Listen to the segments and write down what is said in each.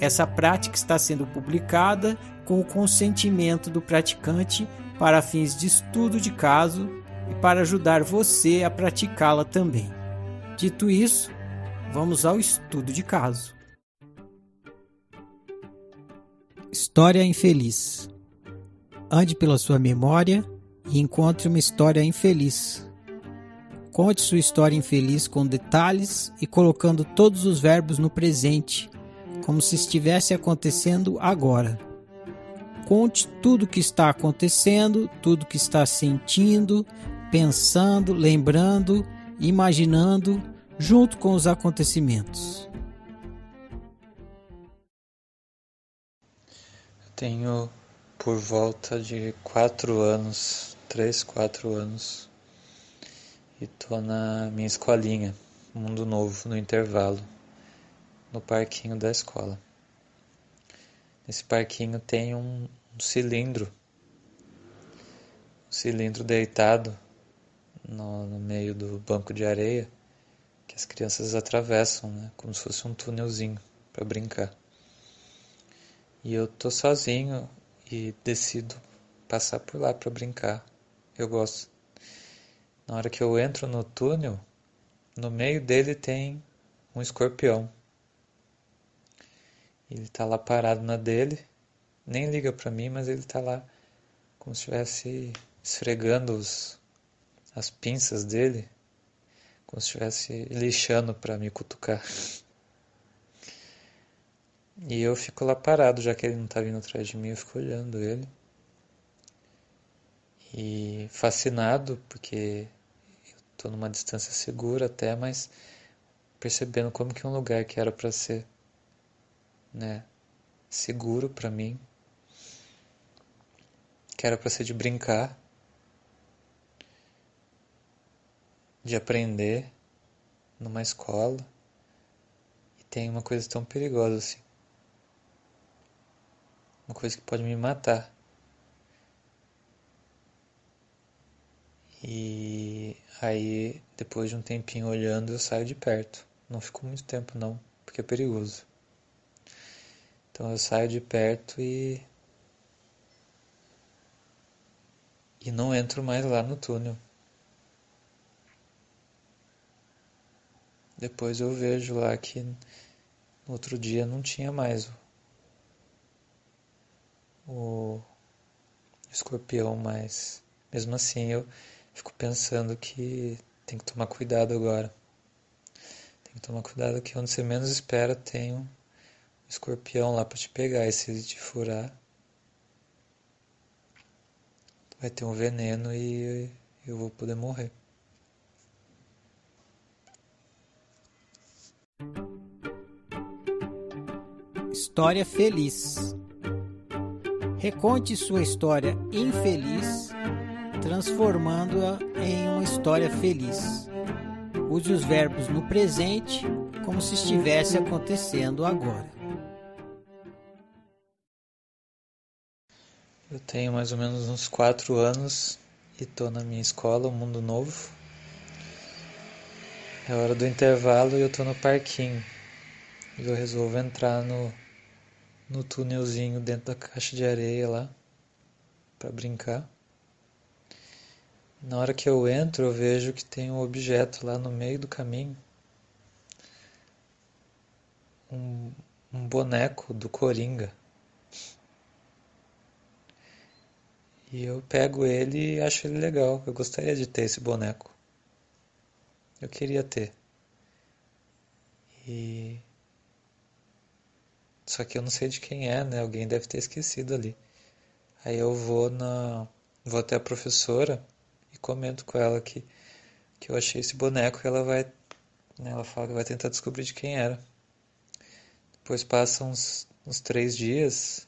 Essa prática está sendo publicada com o consentimento do praticante para fins de estudo de caso e para ajudar você a praticá-la também. Dito isso, vamos ao estudo de caso. História infeliz. Ande pela sua memória e encontre uma história infeliz. Conte sua história infeliz com detalhes e colocando todos os verbos no presente, como se estivesse acontecendo agora. Conte tudo o que está acontecendo, tudo que está sentindo, pensando, lembrando, imaginando, junto com os acontecimentos. Tenho por volta de quatro anos, três, quatro anos, e tô na minha escolinha, Mundo Novo, no intervalo, no parquinho da escola. Nesse parquinho tem um, um cilindro, um cilindro deitado no, no meio do banco de areia que as crianças atravessam, né, como se fosse um túnelzinho para brincar. E eu tô sozinho e decido passar por lá para brincar. Eu gosto. Na hora que eu entro no túnel, no meio dele tem um escorpião. Ele tá lá parado na dele, nem liga para mim, mas ele tá lá como se estivesse esfregando os, as pinças dele, como se estivesse lixando para me cutucar. E eu fico lá parado, já que ele não tá vindo atrás de mim, eu fico olhando ele. E fascinado, porque eu tô numa distância segura até, mas percebendo como que um lugar que era para ser, né, seguro para mim, que era para ser de brincar, de aprender numa escola, e tem uma coisa tão perigosa assim uma coisa que pode me matar. E aí, depois de um tempinho olhando, eu saio de perto. Não fico muito tempo não, porque é perigoso. Então eu saio de perto e e não entro mais lá no túnel. Depois eu vejo lá que no outro dia não tinha mais o escorpião, mas mesmo assim eu fico pensando que tem que tomar cuidado agora. Tem que tomar cuidado que onde você menos espera tem um escorpião lá para te pegar e se ele te furar vai ter um veneno e eu vou poder morrer. História feliz. Reconte sua história infeliz, transformando-a em uma história feliz. Use os verbos no presente como se estivesse acontecendo agora. Eu tenho mais ou menos uns quatro anos e estou na minha escola, o Mundo Novo. É hora do intervalo e eu estou no parquinho. E eu resolvo entrar no no túnelzinho dentro da caixa de areia lá para brincar. Na hora que eu entro, eu vejo que tem um objeto lá no meio do caminho. Um, um boneco do Coringa. E eu pego ele e acho ele legal. Eu gostaria de ter esse boneco. Eu queria ter. E. Só que eu não sei de quem é, né? Alguém deve ter esquecido ali. Aí eu vou na. Vou até a professora e comento com ela que, que eu achei esse boneco e ela vai. Né, ela fala que vai tentar descobrir de quem era. Depois passam uns, uns três dias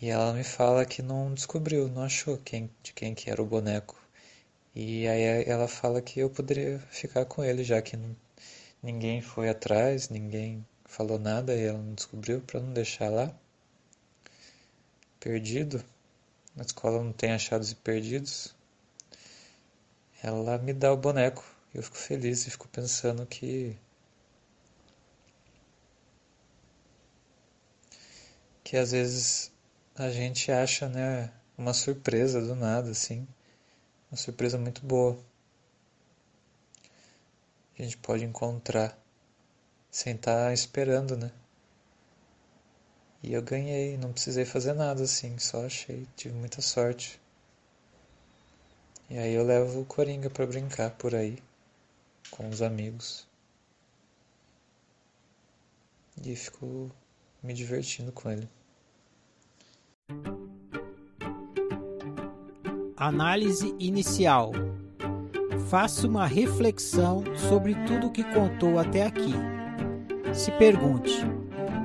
e ela me fala que não descobriu, não achou quem, de quem que era o boneco. E aí ela fala que eu poderia ficar com ele, já que ninguém foi atrás, ninguém falou nada e ela não descobriu, para não deixar lá perdido. Na escola não tem achados e perdidos. Ela me dá o boneco. Eu fico feliz e fico pensando que que às vezes a gente acha, né, uma surpresa do nada, assim. Uma surpresa muito boa. A gente pode encontrar sem estar tá esperando, né? E eu ganhei, não precisei fazer nada assim, só achei, tive muita sorte. E aí eu levo o Coringa para brincar por aí com os amigos. E fico me divertindo com ele. Análise inicial. Faça uma reflexão sobre tudo que contou até aqui. Se pergunte: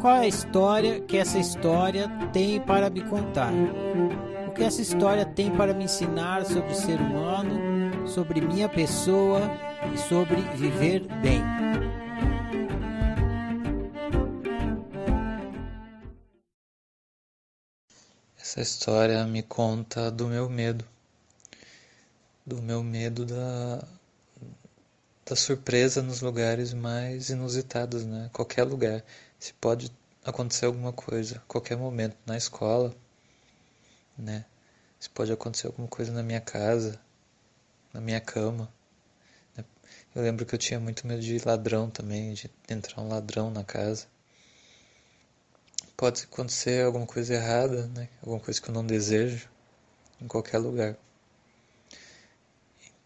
qual é a história que essa história tem para me contar? O que essa história tem para me ensinar sobre o ser humano, sobre minha pessoa e sobre viver bem? Essa história me conta do meu medo, do meu medo da, da surpresa nos lugares mais inusitados, né? Qualquer lugar, se pode acontecer alguma coisa, qualquer momento, na escola, né? Se pode acontecer alguma coisa na minha casa, na minha cama. Né? Eu lembro que eu tinha muito medo de ladrão também, de entrar um ladrão na casa pode acontecer alguma coisa errada, né? alguma coisa que eu não desejo, em qualquer lugar.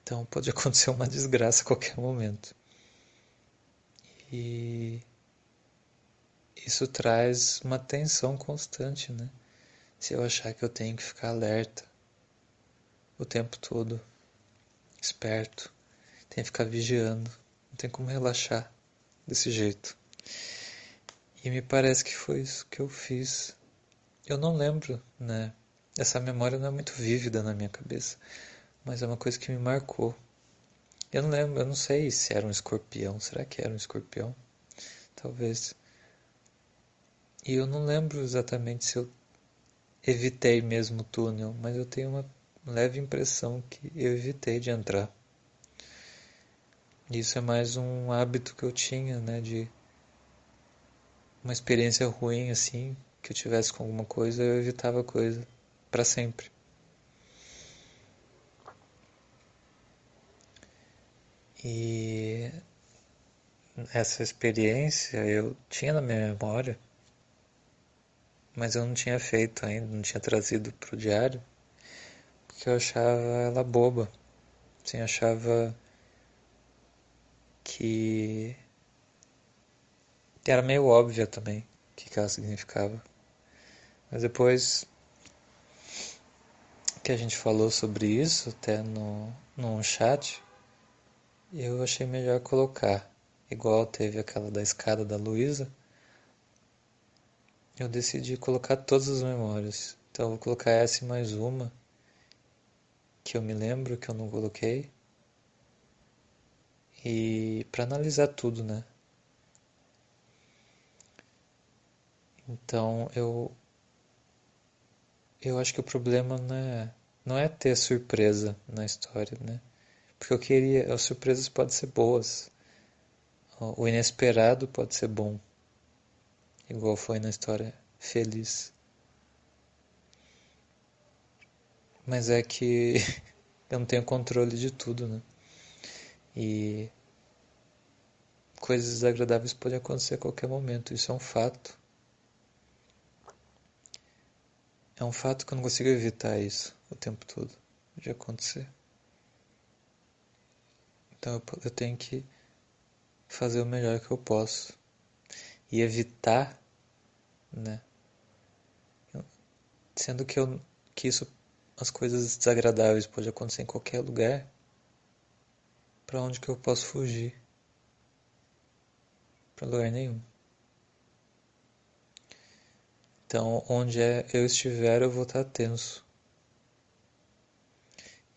Então pode acontecer uma desgraça a qualquer momento. E isso traz uma tensão constante, né? Se eu achar que eu tenho que ficar alerta o tempo todo, esperto, tenho que ficar vigiando, não tem como relaxar desse jeito. E me parece que foi isso que eu fiz. Eu não lembro, né? Essa memória não é muito vívida na minha cabeça, mas é uma coisa que me marcou. Eu não lembro, eu não sei se era um escorpião. Será que era um escorpião? Talvez. E eu não lembro exatamente se eu evitei mesmo o túnel, mas eu tenho uma leve impressão que eu evitei de entrar. Isso é mais um hábito que eu tinha, né, de uma experiência ruim assim, que eu tivesse com alguma coisa, eu evitava a coisa para sempre. E essa experiência eu tinha na minha memória, mas eu não tinha feito ainda, não tinha trazido para o diário, porque eu achava ela boba. Assim, achava que era meio óbvia também o que, ela significava. Mas depois que a gente falou sobre isso, até no, no chat, eu achei melhor colocar. Igual teve aquela da escada da Luísa, eu decidi colocar todas as memórias. Então eu vou colocar essa e mais uma que eu me lembro que eu não coloquei. E para analisar tudo, né? Então eu eu acho que o problema não é, não é ter surpresa na história, né? Porque eu queria, as surpresas podem ser boas. O inesperado pode ser bom. Igual foi na história feliz. Mas é que eu não tenho controle de tudo, né? E coisas desagradáveis podem acontecer a qualquer momento, isso é um fato. é um fato que eu não consigo evitar isso o tempo todo de acontecer. Então eu, tenho que fazer o melhor que eu posso e evitar, né? Sendo que eu que isso as coisas desagradáveis podem acontecer em qualquer lugar. Para onde que eu posso fugir? Para lugar nenhum. Então, onde é eu estiver, eu vou estar tenso.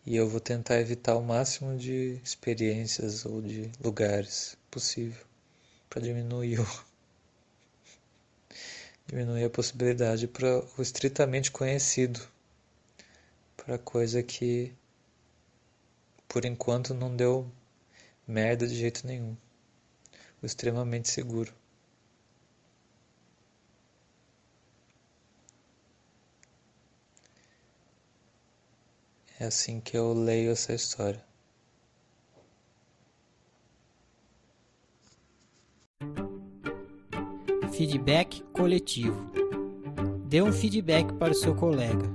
E eu vou tentar evitar o máximo de experiências ou de lugares possível para diminuir o diminuir a possibilidade para o estritamente conhecido, para coisa que por enquanto não deu merda de jeito nenhum. O extremamente seguro. É assim que eu leio essa história. Feedback coletivo. Dê um feedback para o seu colega.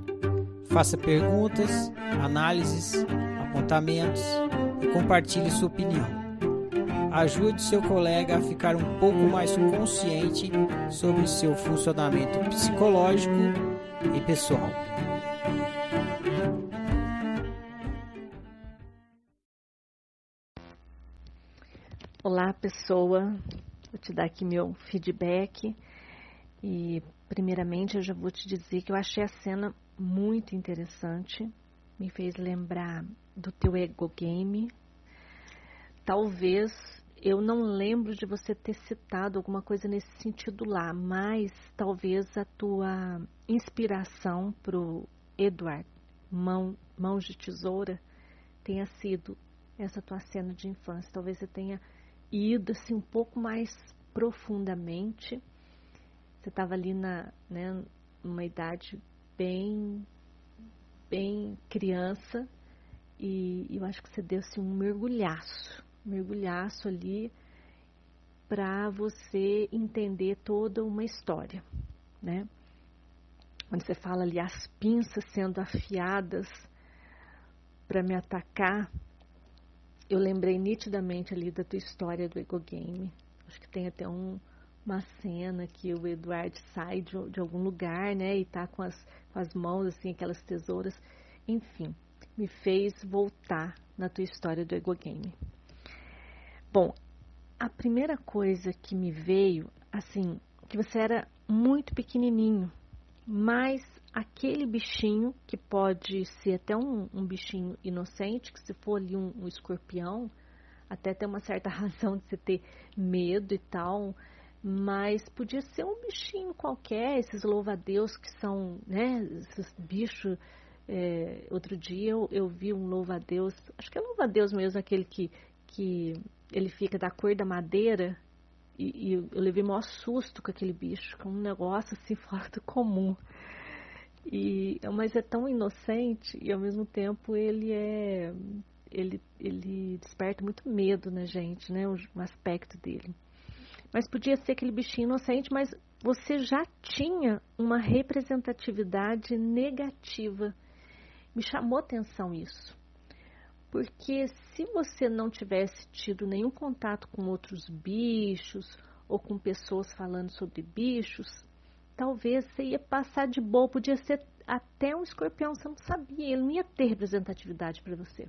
Faça perguntas, análises, apontamentos e compartilhe sua opinião. Ajude seu colega a ficar um pouco mais consciente sobre seu funcionamento psicológico e pessoal. Olá, pessoa. Vou te dar aqui meu feedback. E, primeiramente, eu já vou te dizer que eu achei a cena muito interessante. Me fez lembrar do teu ego game. Talvez eu não lembro de você ter citado alguma coisa nesse sentido lá, mas talvez a tua inspiração pro Edward, mão, mãos de tesoura, tenha sido essa tua cena de infância. Talvez você tenha ido assim um pouco mais profundamente. Você estava ali na, né, numa idade bem, bem criança e eu acho que você deu assim, um mergulhaço, um mergulhaço ali para você entender toda uma história, né? Quando você fala ali as pinças sendo afiadas para me atacar, eu lembrei nitidamente ali da tua história do Ego Game. Acho que tem até um, uma cena que o Eduardo sai de, de, algum lugar, né, e tá com as, com as mãos, assim, aquelas tesouras. Enfim, me fez voltar na tua história do Ego Game. Bom, a primeira coisa que me veio, assim, que você era muito pequenininho, mas aquele bichinho, que pode ser até um, um bichinho inocente, que se for ali um, um, escorpião, até tem uma certa razão de você ter medo e tal, mas podia ser um bichinho qualquer, esses louva-a-Deus que são, né, esses bichos. É, outro dia eu, eu vi um louva-a-Deus, acho que é louva-a-Deus mesmo, aquele que, que ele fica da cor da madeira, e, e eu levei maior susto com aquele bicho, com um negócio assim fora do comum. E, mas é tão inocente e ao mesmo tempo ele é ele, ele desperta muito medo na gente, né? O aspecto dele. Mas podia ser aquele bichinho inocente, mas você já tinha uma representatividade negativa. Me chamou atenção isso. Porque se você não tivesse tido nenhum contato com outros bichos ou com pessoas falando sobre bichos, talvez você ia passar de boa, podia ser até um escorpião, você não sabia, ele não ia ter representatividade para você.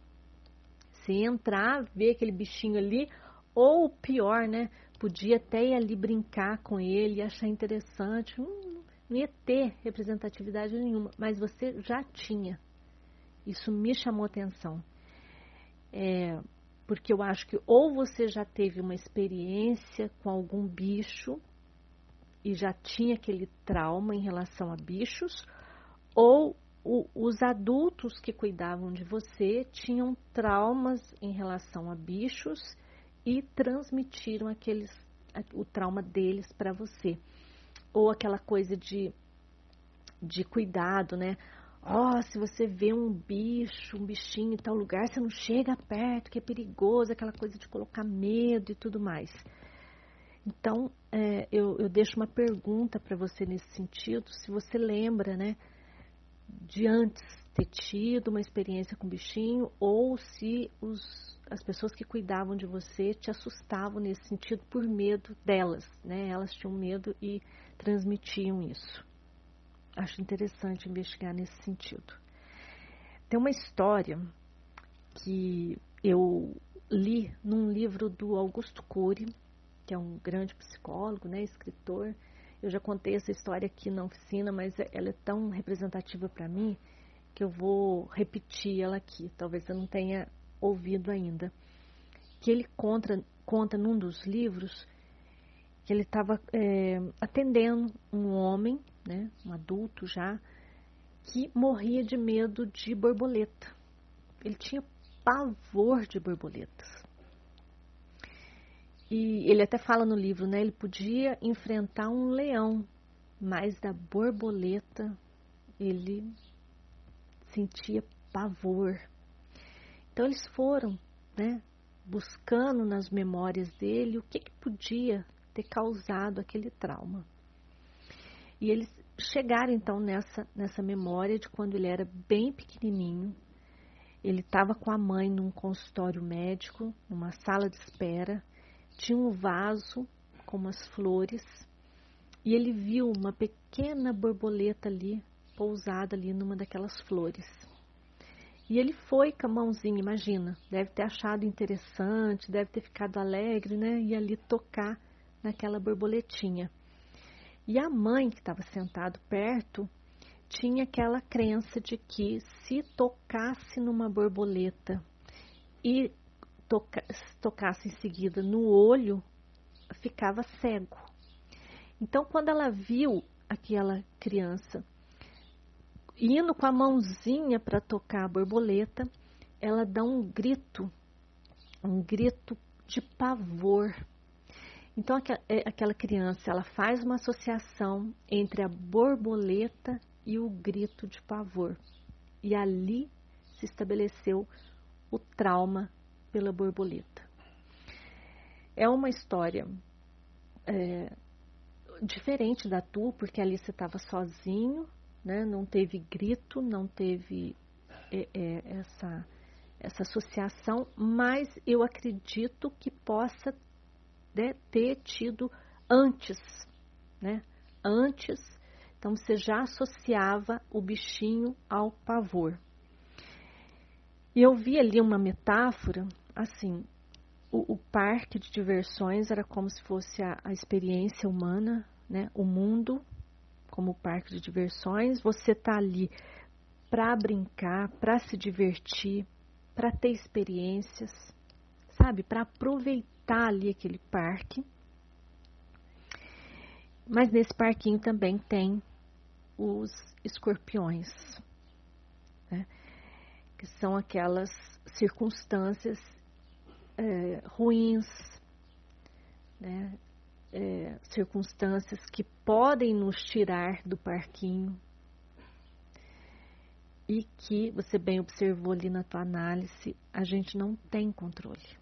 Ia entrar, ver aquele bichinho ali, ou pior, né? Podia até ir ali brincar com ele, achar interessante, não, não ia ter representatividade nenhuma, mas você já tinha. Isso me chamou atenção. É, porque eu acho que ou você já teve uma experiência com algum bicho e já tinha aquele trauma em relação a bichos, ou o, os adultos que cuidavam de você tinham traumas em relação a bichos e transmitiram aqueles, o trauma deles para você. Ou aquela coisa de, de cuidado, né? Ó, oh, se você vê um bicho, um bichinho em tal lugar, você não chega perto, que é perigoso, aquela coisa de colocar medo e tudo mais. Então, é, eu, eu deixo uma pergunta para você nesse sentido, se você lembra, né, de antes ter tido uma experiência com bichinho ou se os, as pessoas que cuidavam de você te assustavam nesse sentido por medo delas, né? Elas tinham medo e transmitiam isso. Acho interessante investigar nesse sentido. Tem uma história que eu li num livro do Augusto Cury, que é um grande psicólogo, né, escritor. Eu já contei essa história aqui na oficina, mas ela é tão representativa para mim que eu vou repetir ela aqui. Talvez eu não tenha ouvido ainda. Que ele conta, conta num dos livros que ele estava é, atendendo um homem, né, um adulto já, que morria de medo de borboleta. Ele tinha pavor de borboletas. E ele até fala no livro, né? Ele podia enfrentar um leão, mas da borboleta ele sentia pavor. Então eles foram, né? Buscando nas memórias dele o que, que podia ter causado aquele trauma. E eles chegaram então nessa, nessa memória de quando ele era bem pequenininho. Ele estava com a mãe num consultório médico, numa sala de espera, tinha um vaso com umas flores e ele viu uma pequena borboleta ali, pousada ali numa daquelas flores. E ele foi com a mãozinha, imagina, deve ter achado interessante, deve ter ficado alegre, né? E ali tocar naquela borboletinha. E a mãe que estava sentado perto tinha aquela crença de que se tocasse numa borboleta e toca, tocasse em seguida no olho, ficava cego. Então, quando ela viu aquela criança indo com a mãozinha para tocar a borboleta, ela dá um grito, um grito de pavor. Então, é, aquela criança, ela faz uma associação entre a borboleta e o grito de pavor. E ali se estabeleceu o trauma pela borboleta. É uma história é, diferente da tua, porque ali você estava sozinho, né? não teve grito, não teve é, é, essa, essa associação, mas eu acredito que possa né, ter tido antes, né? Antes, então você já associava o bichinho ao pavor. E eu vi ali uma metáfora assim, o, o, parque de diversões era como se fosse a, a experiência humana, né? O mundo como parque de diversões, você tá ali para brincar, para se divertir, para ter experiências, sabe? Para aproveitar ali aquele parque. Mas nesse parquinho também tem os escorpiões, né? que são aquelas circunstâncias é, ruins, né? É, circunstâncias que podem nos tirar do parquinho e que você bem observou ali na tua análise, a gente não tem controle.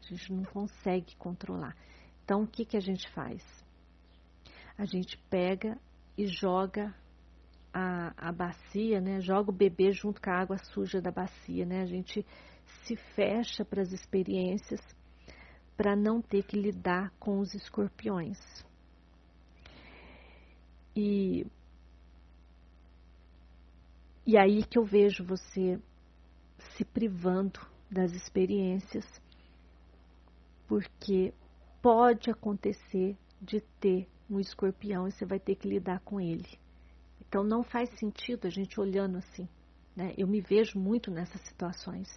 A gente não consegue controlar. Então, o que, que a gente faz? A gente pega e joga a, a bacia, né? Joga o bebê junto com a água suja da bacia, né? A gente se fecha para as experiências para não ter que lidar com os escorpiões. E, e aí que eu vejo você se privando das experiências, porque pode acontecer de ter um escorpião e você vai ter que lidar com ele. Então não faz sentido a gente olhando assim. Né? Eu me vejo muito nessas situações.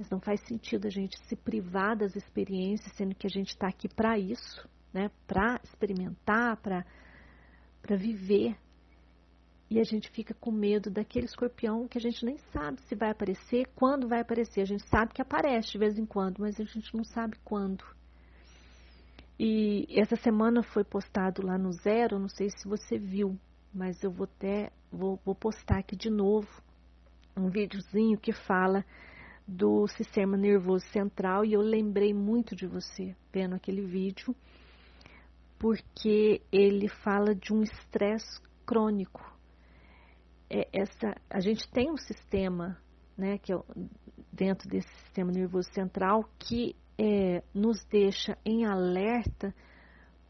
Mas não faz sentido a gente se privar das experiências, sendo que a gente está aqui para isso, né? para experimentar, para viver. E a gente fica com medo daquele escorpião que a gente nem sabe se vai aparecer, quando vai aparecer. A gente sabe que aparece de vez em quando, mas a gente não sabe quando. E essa semana foi postado lá no Zero, não sei se você viu, mas eu vou até vou, vou postar aqui de novo um videozinho que fala do sistema nervoso central e eu lembrei muito de você vendo aquele vídeo, porque ele fala de um estresse crônico. é, essa, a gente tem um sistema, né, que é dentro desse sistema nervoso central, que é, nos deixa em alerta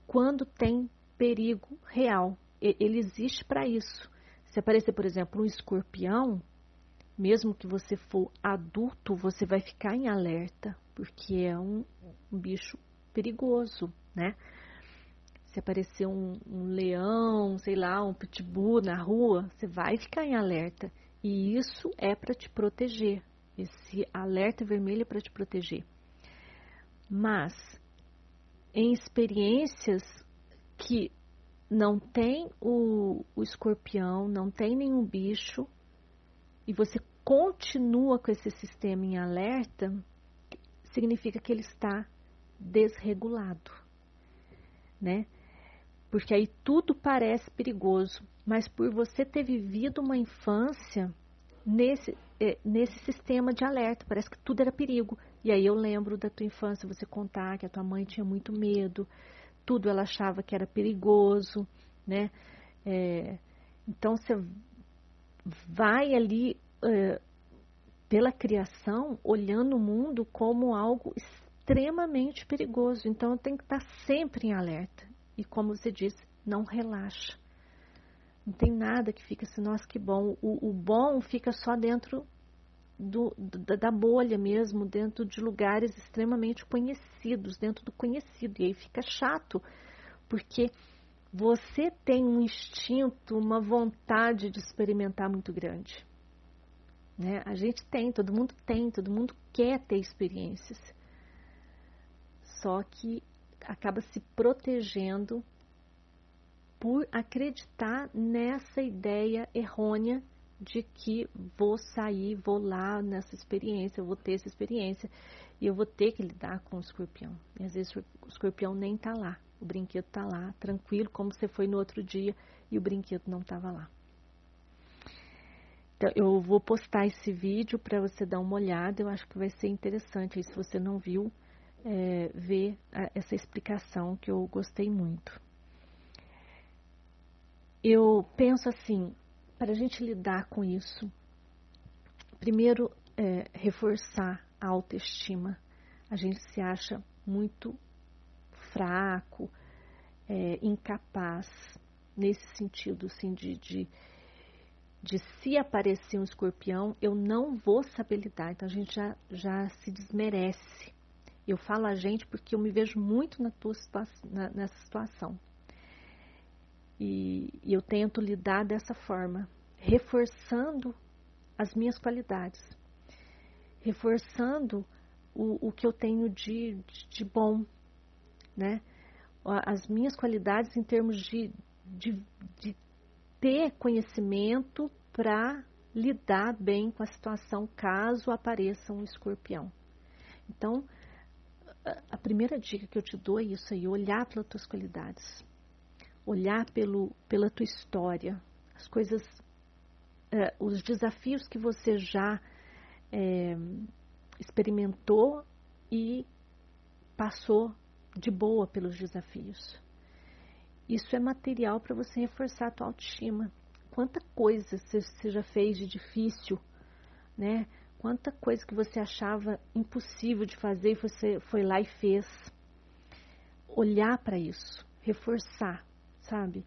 quando tem perigo real. Ele existe para isso. Se aparecer, por exemplo, um escorpião, mesmo que você for adulto, você vai ficar em alerta, porque é um, um bicho perigoso, né? Se aparecer um, um, leão, sei lá, um pitbull na rua, você vai ficar em alerta. E isso é para te proteger. Esse alerta vermelho é para te proteger. Mas em experiências que não tem o, o escorpião, não tem nenhum bicho, e você continua com esse sistema em alerta, significa que ele está desregulado, né? Porque aí tudo parece perigoso, mas por você ter vivido uma infância nesse, é, nesse sistema de alerta, parece que tudo era perigo. E aí eu lembro da tua infância, você contar que a tua mãe tinha muito medo, tudo ela achava que era perigoso, né? É, então você vai ali é, pela criação olhando o mundo como algo extremamente perigoso. Então tem que estar sempre em alerta. E como você disse, não relaxa. Não tem nada que fica assim, nossa, que bom. O, o bom fica só dentro do, da, da, bolha mesmo, dentro de lugares extremamente conhecidos, dentro do conhecido. E aí fica chato, porque você tem um instinto, uma vontade de experimentar muito grande. Né? A gente tem, todo mundo tem, todo mundo quer ter experiências. Só que acaba se protegendo por acreditar nessa ideia errônea de que vou sair, vou lá nessa experiência, vou ter essa experiência e eu vou ter que lidar com o escorpião. E às vezes o escorpião nem está lá, o brinquedo está lá, tranquilo, como você foi no outro dia e o brinquedo não estava lá. Então, eu vou postar esse vídeo para você dar uma olhada, eu acho que vai ser interessante. Se você não viu, é, ver a, essa explicação que eu gostei muito. Eu penso assim, para a gente lidar com isso, primeiro, é, reforçar a autoestima. A gente se acha muito fraco, é, incapaz, nesse sentido, assim, de, de, de se aparecer um escorpião, eu não vou saber lidar. Então a gente já, já se desmerece. Eu falo a gente porque eu me vejo muito na tua na, nessa situação. E, e eu tento lidar dessa forma, reforçando as minhas qualidades, reforçando o, o que eu tenho de, de, de bom, né? As minhas qualidades em termos de, de, de ter conhecimento para lidar bem com a situação caso apareça um escorpião. Então, a primeira dica que eu te dou é isso aí, olhar pelas tuas qualidades olhar pelo, pela tua história, as coisas, é, os desafios que você já é, experimentou e passou de boa pelos desafios. Isso é material para você reforçar a tua autoestima. Quanta coisa você já fez de difícil, né? Quanta coisa que você achava impossível de fazer e você foi lá e fez. Olhar para isso, reforçar sabe?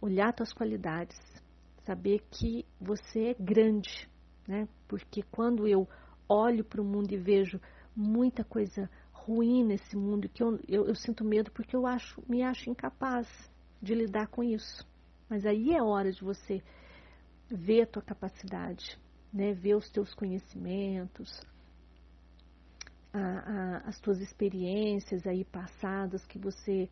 Olhar tuas qualidades, saber que você é grande, né? Porque quando eu olho para o mundo e vejo muita coisa ruim nesse mundo, que eu, eu, eu, sinto medo porque eu acho, me acho incapaz de lidar com isso. Mas aí é hora de você ver a tua capacidade, né? ver os teus conhecimentos, a, a, as tuas experiências aí passadas que você,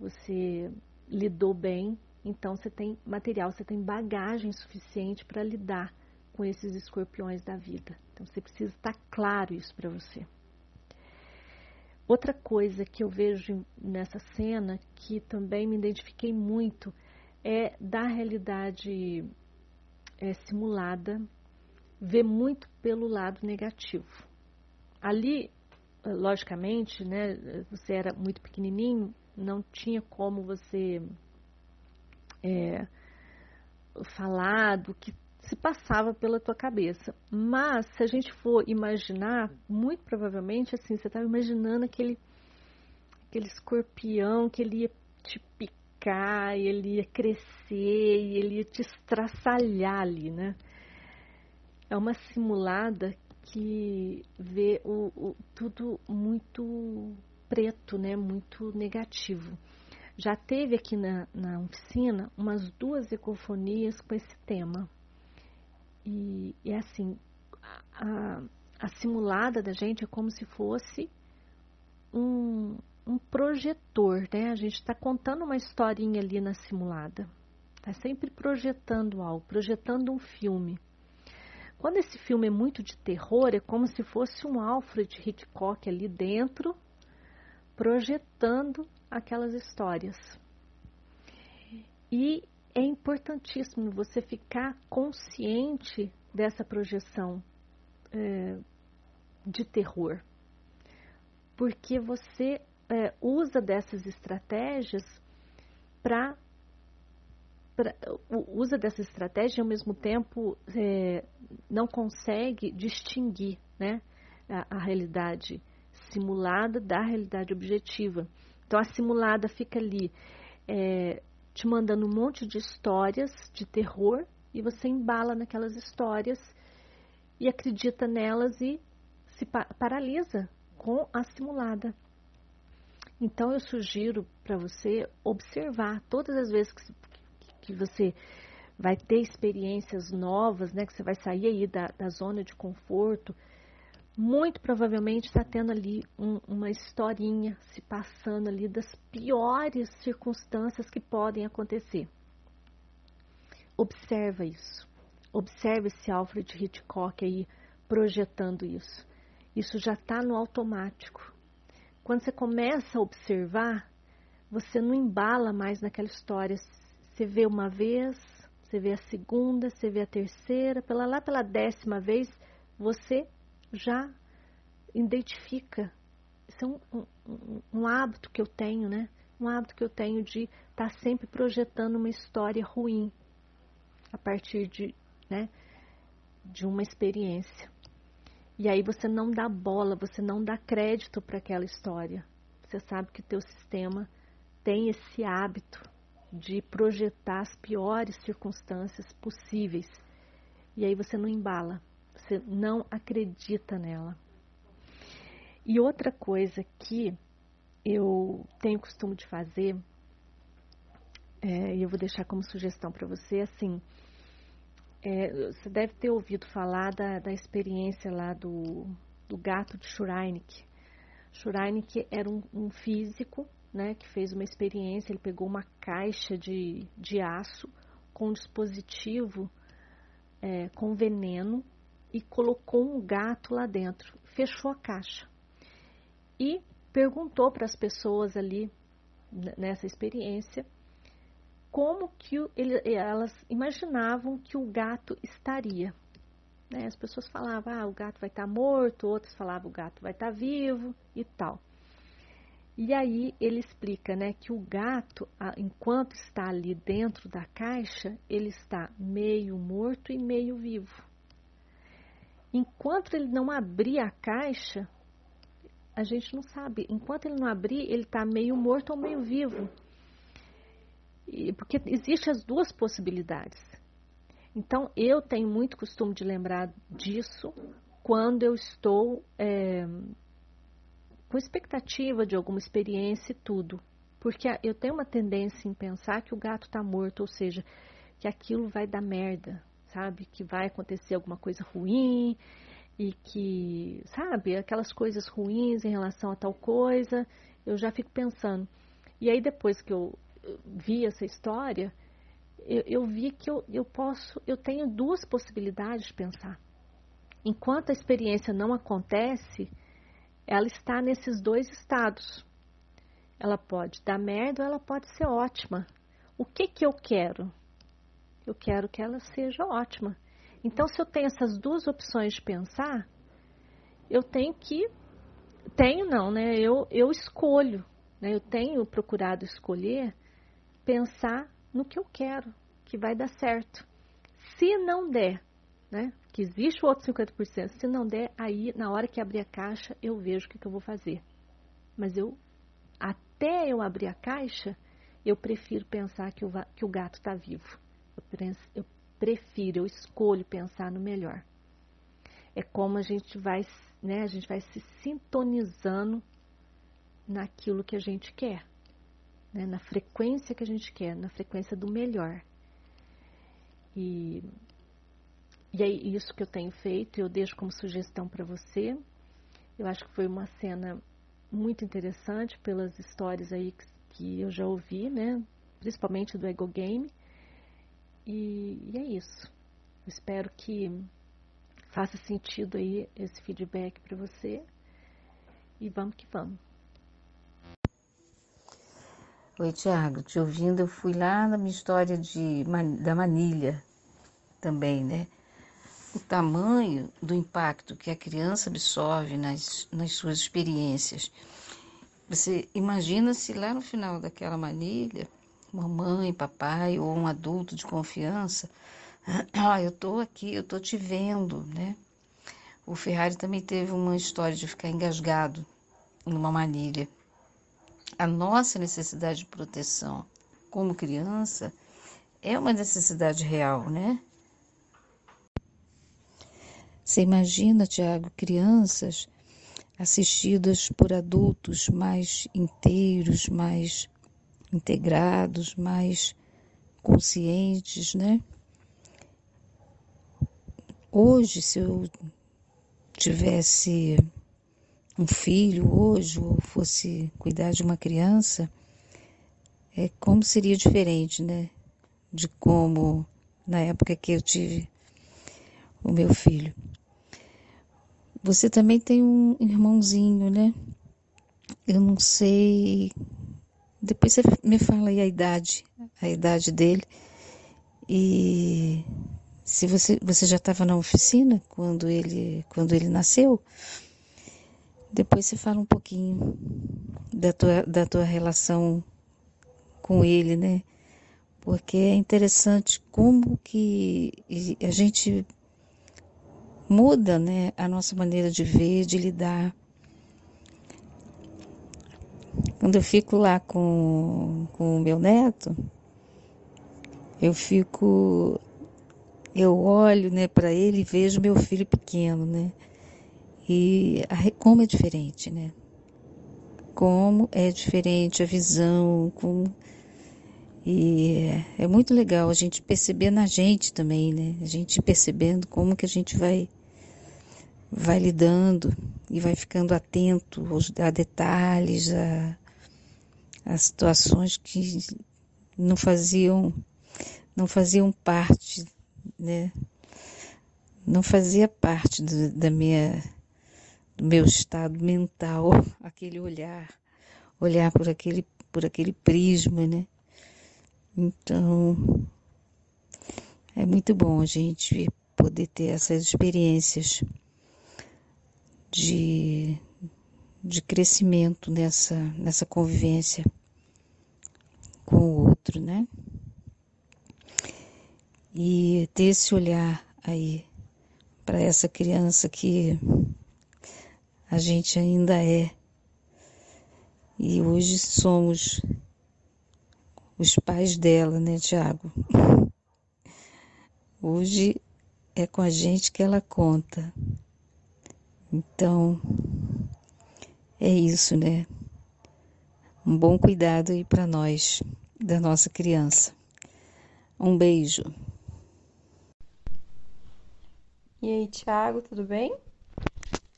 você lidou bem, então você tem material, você tem bagagem suficiente para lidar com esses escorpiões da vida. Então você precisa estar claro isso para você. Outra coisa que eu vejo nessa cena, que também me identifiquei muito, é da realidade é, simulada, ver muito pelo lado negativo. Ali, logicamente, né, você era muito pequenininho, não tinha como você é, falar do que se passava pela tua cabeça. Mas se a gente for imaginar, muito provavelmente assim, você estava imaginando aquele aquele escorpião que ele ia te picar, ele ia crescer, ele ia te estraçalhar ali, né? É uma simulada que vê o, o tudo muito preto, né? Muito negativo. Já teve aqui na, na oficina umas duas ecofonias com esse tema. E, e assim, a, a simulada da gente é como se fosse um, um projetor, né? A gente está contando uma historinha ali na simulada. Está sempre projetando algo, projetando um filme. Quando esse filme é muito de terror, é como se fosse um Alfred Hitchcock ali dentro, projetando aquelas histórias. E é importantíssimo você ficar consciente dessa projeção é, de terror, porque você é, usa dessas estratégias para usa dessa estratégia e ao mesmo tempo é, não consegue distinguir né, a, a realidade simulada da realidade objetiva. Então a simulada fica ali é, te mandando um monte de histórias de terror e você embala naquelas histórias e acredita nelas e se pa paralisa com a simulada. Então eu sugiro para você observar todas as vezes que, que você vai ter experiências novas, né, que você vai sair aí da, da zona de conforto, muito provavelmente está tendo ali um, uma historinha se passando ali das piores circunstâncias que podem acontecer. Observa isso. Observe esse Alfred Hitchcock aí projetando isso. Isso já está no automático. Quando você começa a observar, você não embala mais naquela história. Você vê uma vez, você vê a segunda, você vê a terceira, pela lá pela décima vez, você já identifica. Isso é um, um, um, hábito que eu tenho, né? Um hábito que eu tenho de estar tá sempre projetando uma história ruim a partir de, né, de uma experiência. E aí você não dá bola, você não dá crédito para aquela história. Você sabe que teu sistema tem esse hábito de projetar as piores circunstâncias possíveis. E aí você não embala. Você não acredita nela. E outra coisa que eu tenho costume de fazer, é, e eu vou deixar como sugestão para você, assim, é, você deve ter ouvido falar da, da experiência lá do, do gato de Schreinig. Schreinig era um, um, físico né, que fez uma experiência, ele pegou uma caixa de, de aço com um dispositivo é, com veneno e colocou um gato lá dentro, fechou a caixa e perguntou para as pessoas ali nessa experiência como que ele, elas imaginavam que o gato estaria. Né? As pessoas falavam, ah, o gato vai estar tá morto, outros falavam, o gato vai estar tá vivo e tal. E aí ele explica né, que o gato, enquanto está ali dentro da caixa, ele está meio morto e meio vivo. Enquanto ele não abrir a caixa, a gente não sabe. Enquanto ele não abrir, ele está meio morto ou meio vivo. E, porque existem as duas possibilidades. Então, eu tenho muito costume de lembrar disso quando eu estou é, com expectativa de alguma experiência e tudo. Porque eu tenho uma tendência em pensar que o gato está morto, ou seja, que aquilo vai dar merda, sabe? Que vai acontecer alguma coisa ruim e que, sabe, aquelas coisas ruins em relação a tal coisa, eu já fico pensando. E aí depois que eu vi essa história, eu, eu vi que eu, eu posso, eu tenho duas possibilidades de pensar. Enquanto a experiência não acontece, ela está nesses dois estados. Ela pode dar merda ou ela pode ser ótima. O que que eu quero? Eu quero que ela seja ótima. Então, se eu tenho essas duas opções de pensar, eu tenho que. Tenho não, né? Eu, eu escolho. Né? Eu tenho procurado escolher pensar no que eu quero, que vai dar certo. Se não der, né? Que existe o outro 50%. Se não der, aí na hora que abrir a caixa, eu vejo o que, que eu vou fazer. Mas eu, até eu abrir a caixa, eu prefiro pensar que o, que o gato está vivo. Eu, prefiro, eu escolho pensar no melhor. É como a gente vai, né? A gente vai se sintonizando naquilo que a gente quer, né? na frequência que a gente quer, na frequência do melhor. E, e é isso que eu tenho feito, eu deixo como sugestão para você. Eu acho que foi uma cena muito interessante pelas histórias aí que, que eu já ouvi, né? Principalmente do Ego Game. E, e é isso. Espero que faça sentido aí esse feedback para você. E vamos que vamos. Oi, Tiago, te ouvindo, eu fui lá na minha história de, da manilha também, né? O tamanho do impacto que a criança absorve nas, nas suas experiências. Você imagina se lá no final daquela manilha, mamãe, papai ou um adulto de confiança, ah, eu tô aqui, eu tô te vendo, né? O Ferrari também teve uma história de ficar engasgado numa manilha a nossa necessidade de proteção como criança é uma necessidade real, né? Você imagina, Tiago, crianças assistidas por adultos mais inteiros, mais integrados, mais conscientes, né? Hoje, se eu tivesse um filho hoje ou fosse cuidar de uma criança, é como seria diferente, né? De como na época que eu tive o meu filho. Você também tem um irmãozinho, né? Eu não sei. Depois você me fala aí a idade, a idade dele. E se você, você já estava na oficina quando ele, quando ele nasceu, depois você fala um pouquinho da tua, da tua relação com ele, né? Porque é interessante como que a gente muda, né, a nossa maneira de ver, de lidar. Quando eu fico lá com, com o meu neto, eu fico, eu olho, né, para ele e vejo meu filho pequeno, né? E a, como é diferente, né? Como é diferente a visão, como e é, é muito legal a gente perceber na gente também, né? A gente percebendo como que a gente vai vai lidando e vai ficando atento aos, a detalhes, a, a situações que não faziam não faziam parte, né? Não fazia parte do, da minha do meu estado mental, aquele olhar, olhar por aquele, por aquele prisma, né? Então, é muito bom a gente poder ter essas experiências de, de crescimento nessa, nessa convivência com o outro, né? E ter esse olhar aí para essa criança que a gente ainda é. E hoje somos os pais dela, né, Tiago? Hoje é com a gente que ela conta. Então, é isso, né? Um bom cuidado aí para nós, da nossa criança. Um beijo. E aí, Tiago, tudo bem?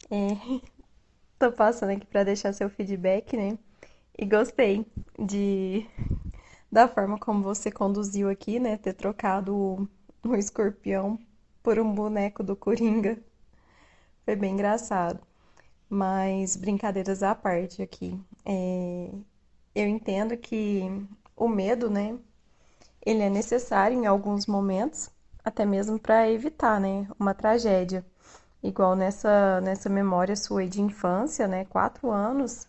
É, tô passando aqui para deixar seu feedback, né? E gostei de da forma como você conduziu aqui, né? Ter trocado o, o escorpião por um boneco do Coringa. Foi bem engraçado. Mas brincadeiras à parte aqui. É, eu entendo que o medo, né? Ele é necessário em alguns momentos, até mesmo para evitar, né? Uma tragédia. Igual nessa, nessa memória sua de infância, né? Quatro anos.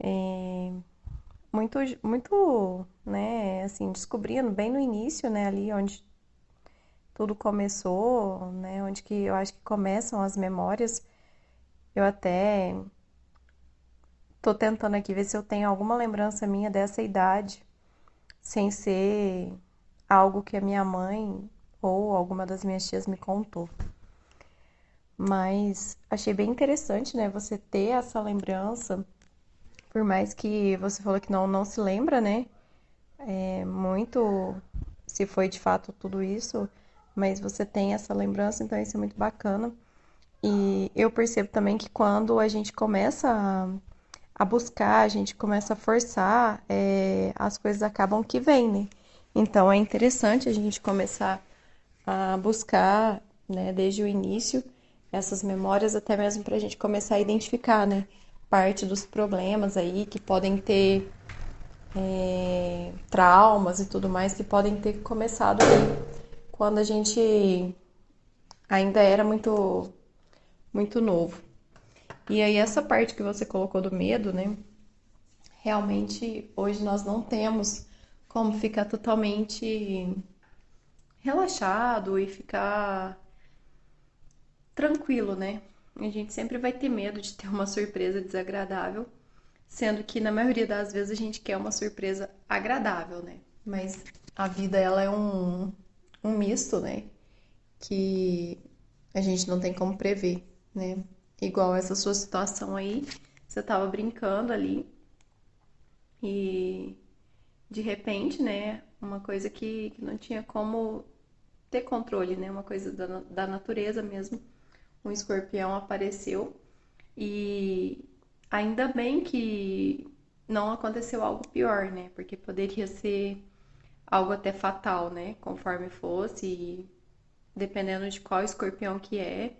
É, muito, muito, né? Assim, descobrindo bem no início, né? Ali onde tudo começou, né? Onde que eu acho que começam as memórias. Eu até tô tentando aqui ver se eu tenho alguma lembrança minha dessa idade, sem ser algo que a minha mãe ou alguma das minhas tias me contou. Mas achei bem interessante, né, você ter essa lembrança, por mais que você falou que não, não se lembra, né, é muito se foi de fato tudo isso, mas você tem essa lembrança, então isso é muito bacana. E eu percebo também que quando a gente começa a, a buscar, a gente começa a forçar, é, as coisas acabam que vêm, né? Então é interessante a gente começar a buscar, né, desde o início, essas memórias, até mesmo para a gente começar a identificar, né, parte dos problemas aí que podem ter é, traumas e tudo mais que podem ter começado aí quando a gente ainda era muito muito novo. E aí essa parte que você colocou do medo, né? Realmente hoje nós não temos como ficar totalmente relaxado e ficar tranquilo, né? A gente sempre vai ter medo de ter uma surpresa desagradável, sendo que na maioria das vezes a gente quer uma surpresa agradável, né? Mas a vida ela é um, um misto, né? Que a gente não tem como prever, né? Igual essa sua situação aí, você tava brincando ali e de repente, né, uma coisa que, que não tinha como ter controle, né, uma coisa da, da natureza mesmo. Um escorpião apareceu e ainda bem que não aconteceu algo pior, né, porque poderia ser algo até fatal, né, conforme fosse, dependendo de qual escorpião que é,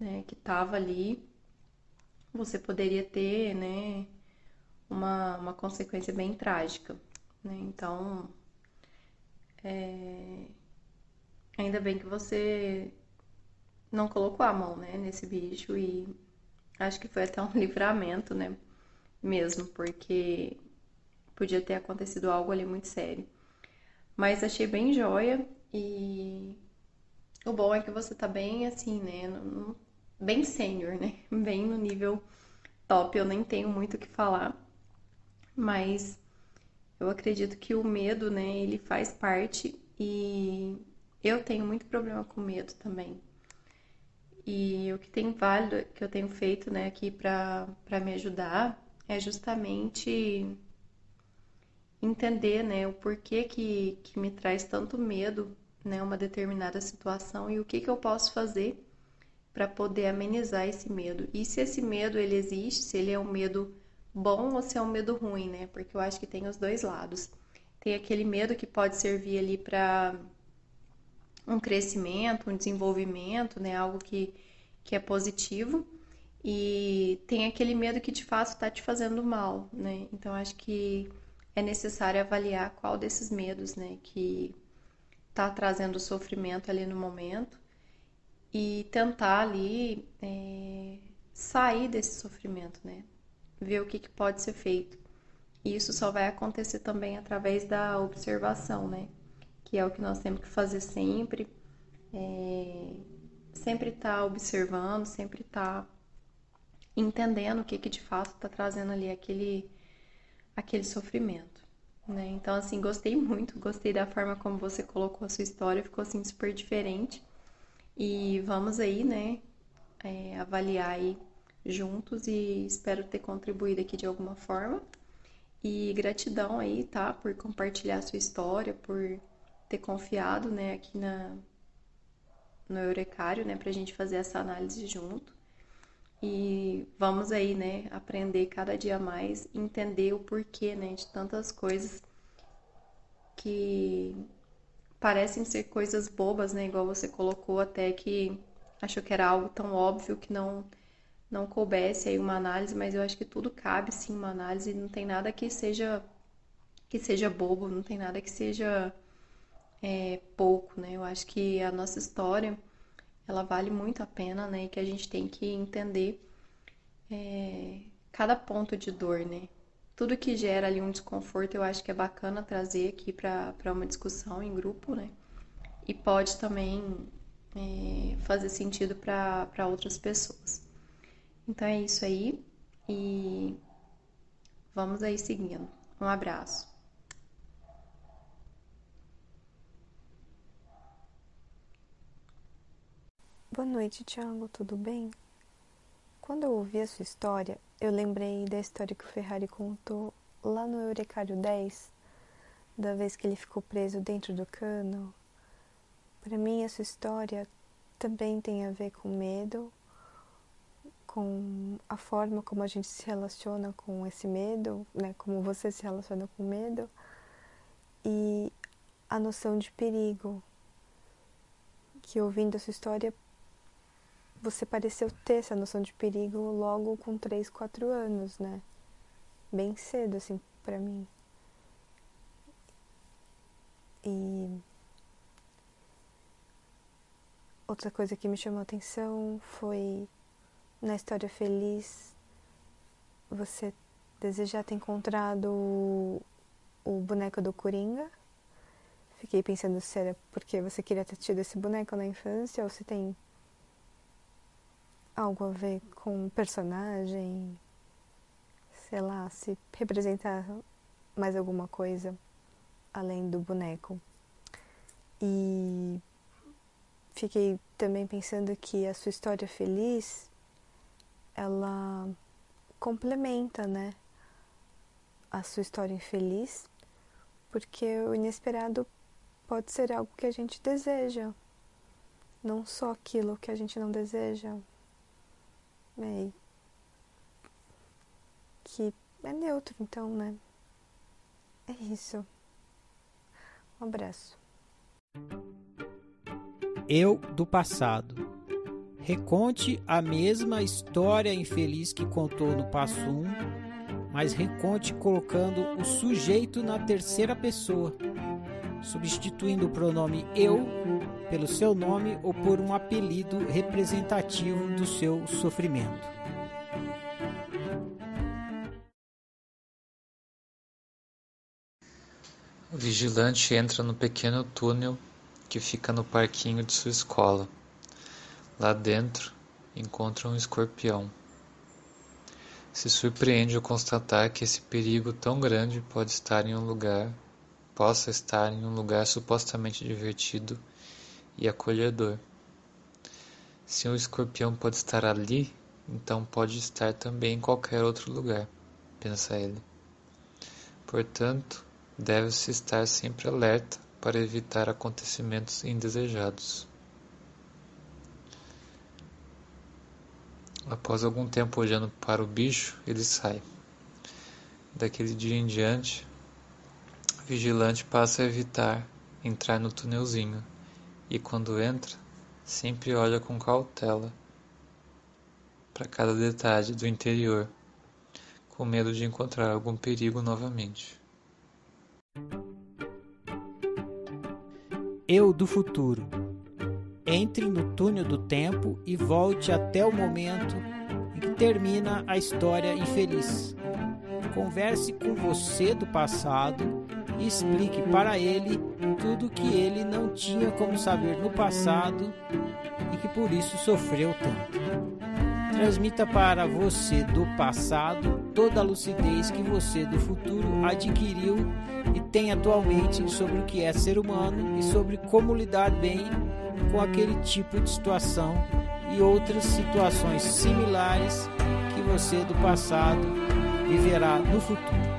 né, que tava ali, você poderia ter, né, uma, uma consequência bem trágica. Né? Então, é... ainda bem que você não colocou a mão né, nesse bicho e acho que foi até um livramento, né? Mesmo, porque podia ter acontecido algo ali muito sério. Mas achei bem joia e o bom é que você tá bem assim, né? No, bem sênior, né? Bem no nível top. Eu nem tenho muito o que falar, mas eu acredito que o medo, né, ele faz parte e eu tenho muito problema com medo também. E o que tem válido, que eu tenho feito, né, aqui para me ajudar é justamente entender, né, o porquê que, que me traz tanto medo, né, uma determinada situação e o que que eu posso fazer para poder amenizar esse medo. E se esse medo ele existe, se ele é um medo bom ou se é um medo ruim, né? Porque eu acho que tem os dois lados. Tem aquele medo que pode servir ali para um crescimento, um desenvolvimento, né? Algo que, que é positivo. E tem aquele medo que de fato está te fazendo mal, né? Então acho que é necessário avaliar qual desses medos, né, que está trazendo sofrimento ali no momento e tentar ali é, sair desse sofrimento, né? ver o que, que pode ser feito. E isso só vai acontecer também através da observação, né? Que é o que nós temos que fazer sempre. É... Sempre estar tá observando, sempre estar tá entendendo o que, que de fato está trazendo ali aquele, aquele sofrimento. Né? Então, assim, gostei muito, gostei da forma como você colocou a sua história, ficou assim super diferente. E vamos aí, né, é, avaliar aí juntos e espero ter contribuído aqui de alguma forma. E gratidão aí, tá, por compartilhar a sua história, por ter confiado, né, aqui na no Eurecário, né, pra gente fazer essa análise junto. E vamos aí, né, aprender cada dia mais, entender o porquê, né, de tantas coisas que parecem ser coisas bobas, né, igual você colocou até que achou que era algo tão óbvio que não não coubesse aí uma análise, mas eu acho que tudo cabe sim uma análise, não tem nada que seja que seja bobo, não tem nada que seja é, pouco, né? Eu acho que a nossa história ela vale muito a pena, né? E que a gente tem que entender é, cada ponto de dor, né? Tudo que gera ali um desconforto, eu acho que é bacana trazer aqui para uma discussão em grupo, né? e pode também é, fazer sentido para outras pessoas. Então é isso aí e vamos aí seguindo. Um abraço. Boa noite, Thiago, tudo bem? Quando eu ouvi a sua história, eu lembrei da história que o Ferrari contou lá no Eurecário 10, da vez que ele ficou preso dentro do cano. Para mim, essa história também tem a ver com medo, com a forma como a gente se relaciona com esse medo, né? Como você se relaciona com medo e a noção de perigo. Que ouvindo essa história você pareceu ter essa noção de perigo logo com 3, 4 anos, né? Bem cedo, assim, para mim. E outra coisa que me chamou a atenção foi na história feliz você desejar ter encontrado o, boneco do Coringa. Fiquei pensando se era porque você queria ter tido esse boneco na infância ou se tem algo a ver com personagem, sei lá, se representar mais alguma coisa além do boneco. E fiquei também pensando que a sua história feliz ela complementa, né, a sua história infeliz, porque o inesperado pode ser algo que a gente deseja, não só aquilo que a gente não deseja, é, que é neutro, então, né? É isso. Um abraço. Eu do passado. Reconte a mesma história infeliz que contou no passo 1, mas reconte colocando o sujeito na terceira pessoa, substituindo o pronome eu pelo seu nome ou por um apelido representativo do seu sofrimento. O vigilante entra no pequeno túnel que fica no parquinho de sua escola. Lá dentro, encontra um escorpião. Se surpreende ao constatar que esse perigo tão grande pode estar em um lugar, possa estar em um lugar supostamente divertido e acolhedor. Se um escorpião pode estar ali, então pode estar também em qualquer outro lugar, pensa ele. Portanto, deve-se estar sempre alerta para evitar acontecimentos indesejados. Após algum tempo olhando para o bicho, ele sai. Daquele dia em diante, vigilante passa a evitar entrar no túnelzinho e quando entra, sempre olha com cautela para cada detalhe do interior, com medo de encontrar algum perigo novamente. Eu do futuro. Entre no túnel do tempo e volte até o momento em que termina a história infeliz. Converse com você do passado e explique para ele tudo que ele não tinha como saber no passado e que por isso sofreu tanto. Transmita para você do passado toda a lucidez que você do futuro adquiriu e tem atualmente sobre o que é ser humano e sobre como lidar bem com aquele tipo de situação e outras situações similares que você do passado viverá no futuro.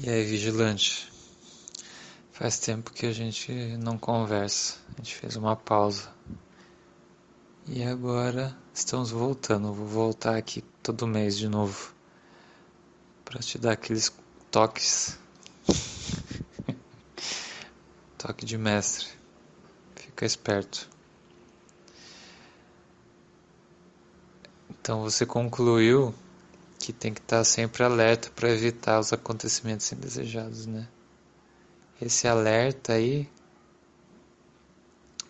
E aí, vigilante? Faz tempo que a gente não conversa. A gente fez uma pausa. E agora estamos voltando. Vou voltar aqui todo mês de novo para te dar aqueles toques. Toque de mestre. Fica esperto. Então você concluiu que tem que estar sempre alerta para evitar os acontecimentos indesejados, né? Esse alerta aí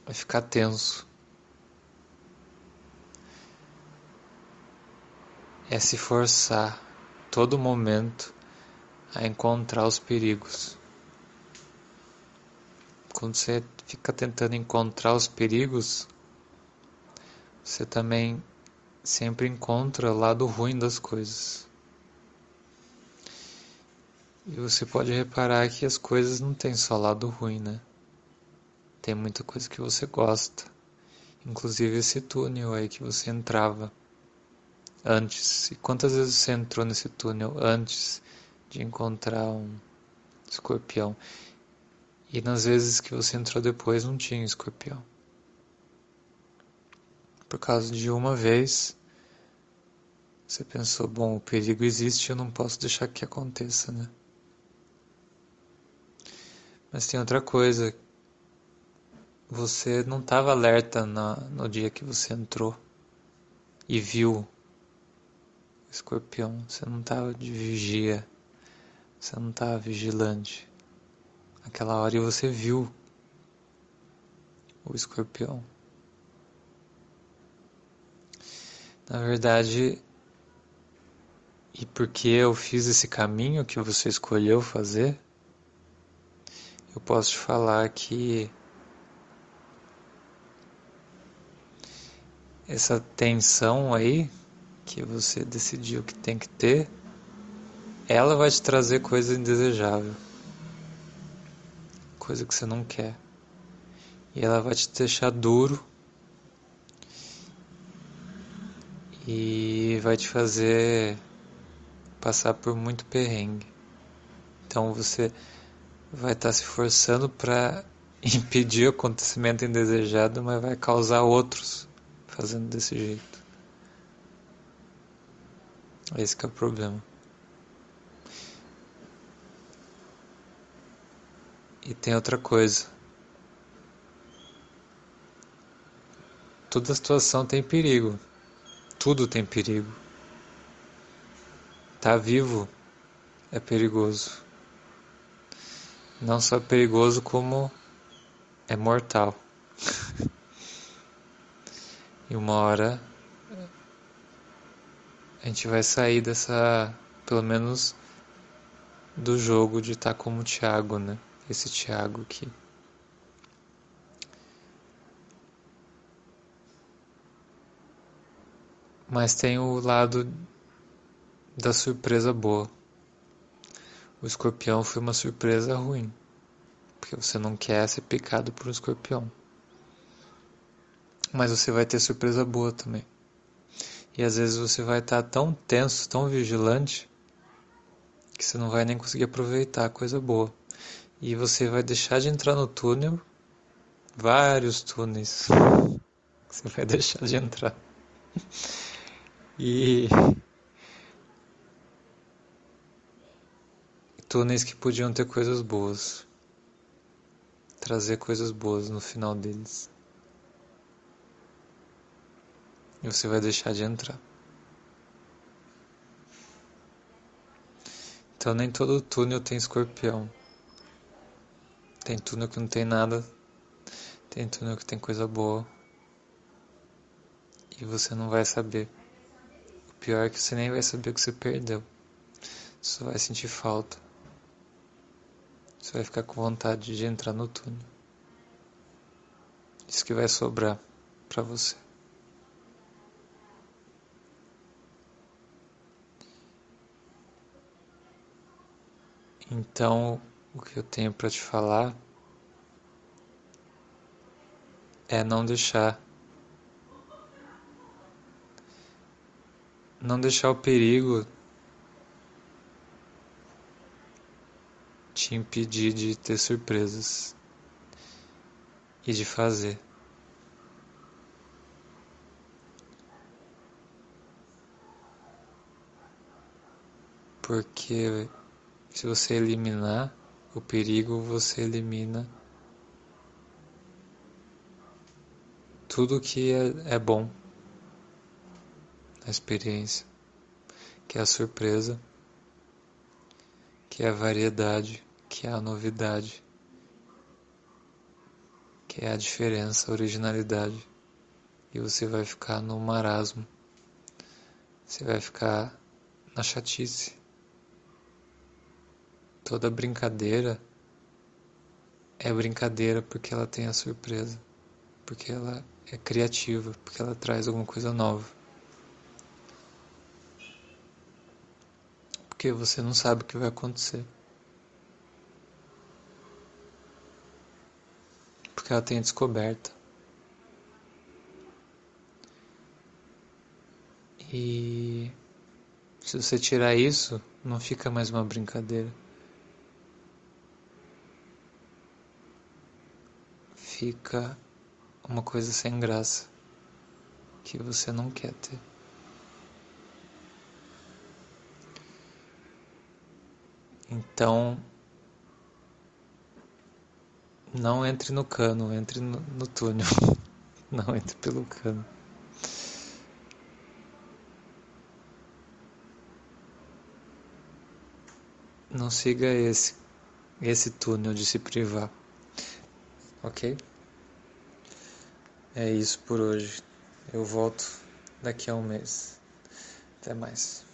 vai ficar tenso. É se forçar todo momento a encontrar os perigos. Quando você fica tentando encontrar os perigos, você também sempre encontra o lado ruim das coisas. E você pode reparar que as coisas não têm só lado ruim, né? Tem muita coisa que você gosta. Inclusive esse túnel aí que você entrava antes. E quantas vezes você entrou nesse túnel antes de encontrar um escorpião? E nas vezes que você entrou depois não tinha escorpião. Por causa de uma vez, você pensou, bom, o perigo existe, eu não posso deixar que aconteça, né? Mas tem outra coisa. Você não estava alerta no, no dia que você entrou e viu o escorpião. Você não estava de vigia. Você não estava vigilante. Aquela hora você viu o escorpião. Na verdade, e porque eu fiz esse caminho que você escolheu fazer, eu posso te falar que essa tensão aí que você decidiu que tem que ter, ela vai te trazer coisa indesejável, coisa que você não quer. E ela vai te deixar duro e vai te fazer passar por muito perrengue. Então você vai estar tá se forçando para impedir o acontecimento indesejado, mas vai causar outros fazendo desse jeito. Esse é o problema. E tem outra coisa. Toda situação tem perigo. Tudo tem perigo. Tá vivo é perigoso não só é perigoso como é mortal. e uma hora a gente vai sair dessa, pelo menos do jogo de estar tá como o Thiago, né? Esse Thiago aqui. Mas tem o lado da surpresa boa. O escorpião foi uma surpresa ruim, porque você não quer ser picado por um escorpião. Mas você vai ter surpresa boa também. E às vezes você vai estar tão tenso, tão vigilante, que você não vai nem conseguir aproveitar a coisa boa. E você vai deixar de entrar no túnel, vários túneis. Você vai deixar de entrar. E túneis que podiam ter coisas boas, trazer coisas boas no final deles. E você vai deixar de entrar. Então nem todo túnel tem escorpião. Tem túnel que não tem nada. Tem túnel que tem coisa boa. E você não vai saber. O pior é que você nem vai saber que você perdeu. Você vai sentir falta. Você vai ficar com vontade de entrar no túnel. Isso que vai sobrar para você. Então, o que eu tenho para te falar é não deixar não deixar o perigo te impedir de ter surpresas e de fazer. Porque se você eliminar o perigo, você elimina tudo que é, é bom na experiência, que é a surpresa, que é a variedade, que é a novidade, que é a diferença, a originalidade. E você vai ficar no marasmo, você vai ficar na chatice, toda brincadeira é brincadeira porque ela tem a surpresa, porque ela é criativa, porque ela traz alguma coisa nova. Porque você não sabe o que vai acontecer. Porque ela tem descoberta. E se você tirar isso, não fica mais uma brincadeira. Fica uma coisa sem graça que você não quer ter. Então, não entre no cano, entre no, no túnel. Não entre pelo cano. Não siga esse esse túnel de se privar. OK? É isso por hoje. Eu volto daqui a um mês. Até mais.